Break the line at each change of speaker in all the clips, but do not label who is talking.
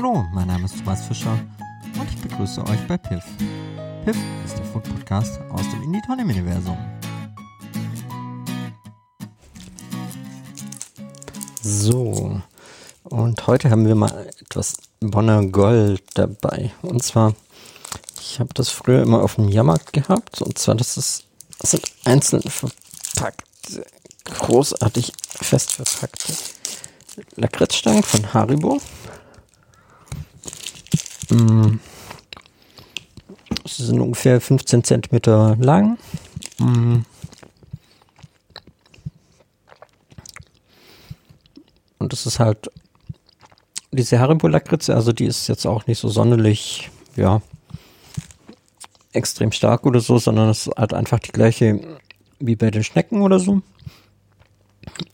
Hallo, mein Name ist Thomas Fischer und ich begrüße euch bei Piff. Piff ist der Food Podcast aus dem Indie Tonem Universum. So, und heute haben wir mal etwas Bonner Gold dabei. Und zwar, ich habe das früher immer auf dem Jahrmarkt gehabt. Und zwar, das, ist, das sind einzeln verpackte, großartig fest verpackte Lakritzstangen von Haribo. Mm. Sie sind ungefähr 15 cm lang. Mm. Und das ist halt diese Haribo-Lakritze, also die ist jetzt auch nicht so sonderlich, ja, extrem stark oder so, sondern es ist halt einfach die gleiche wie bei den Schnecken oder so.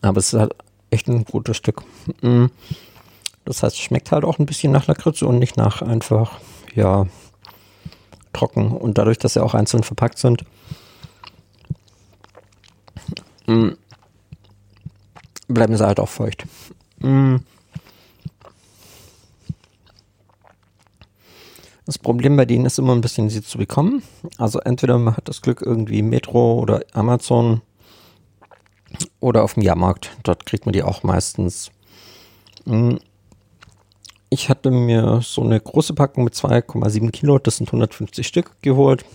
Aber es ist halt echt ein gutes Stück. Mm. Das heißt, es schmeckt halt auch ein bisschen nach Lakritze und nicht nach einfach, ja, trocken. Und dadurch, dass sie auch einzeln verpackt sind, mm, bleiben sie halt auch feucht. Mm. Das Problem bei denen ist immer ein bisschen, sie zu bekommen. Also entweder man hat das Glück irgendwie Metro oder Amazon oder auf dem Jahrmarkt. Dort kriegt man die auch meistens. Mm. Ich hatte mir so eine große Packung mit 2,7 Kilo, das sind 150 Stück, geholt.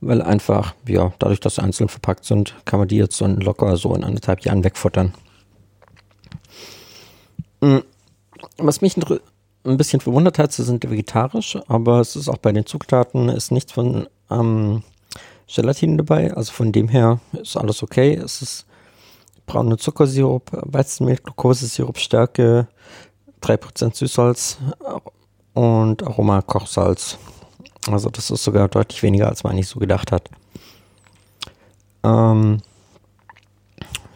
Weil einfach, ja, dadurch, dass sie einzeln verpackt sind, kann man die jetzt so locker so in anderthalb Jahren wegfuttern. Mm. Was mich ein bisschen verwundert hat, sie sind vegetarisch, aber es ist auch bei den Zutaten ist nichts von ähm, Gelatine dabei. Also von dem her ist alles okay. Es ist brauner Zuckersirup, Weizenmehl, Glukosesirup, Stärke, 3% Süßholz und Aroma Kochsalz. Also das ist sogar deutlich weniger, als man eigentlich so gedacht hat. Ähm,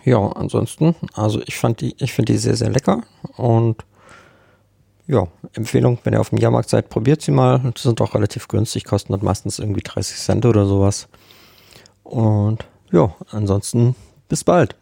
ja, ansonsten, also ich fand die, ich finde die sehr, sehr lecker und ja, Empfehlung, wenn ihr auf dem Jahrmarkt seid, probiert sie mal. Die sind auch relativ günstig, kosten dort meistens irgendwie 30 Cent oder sowas. Und ja, ansonsten bis bald.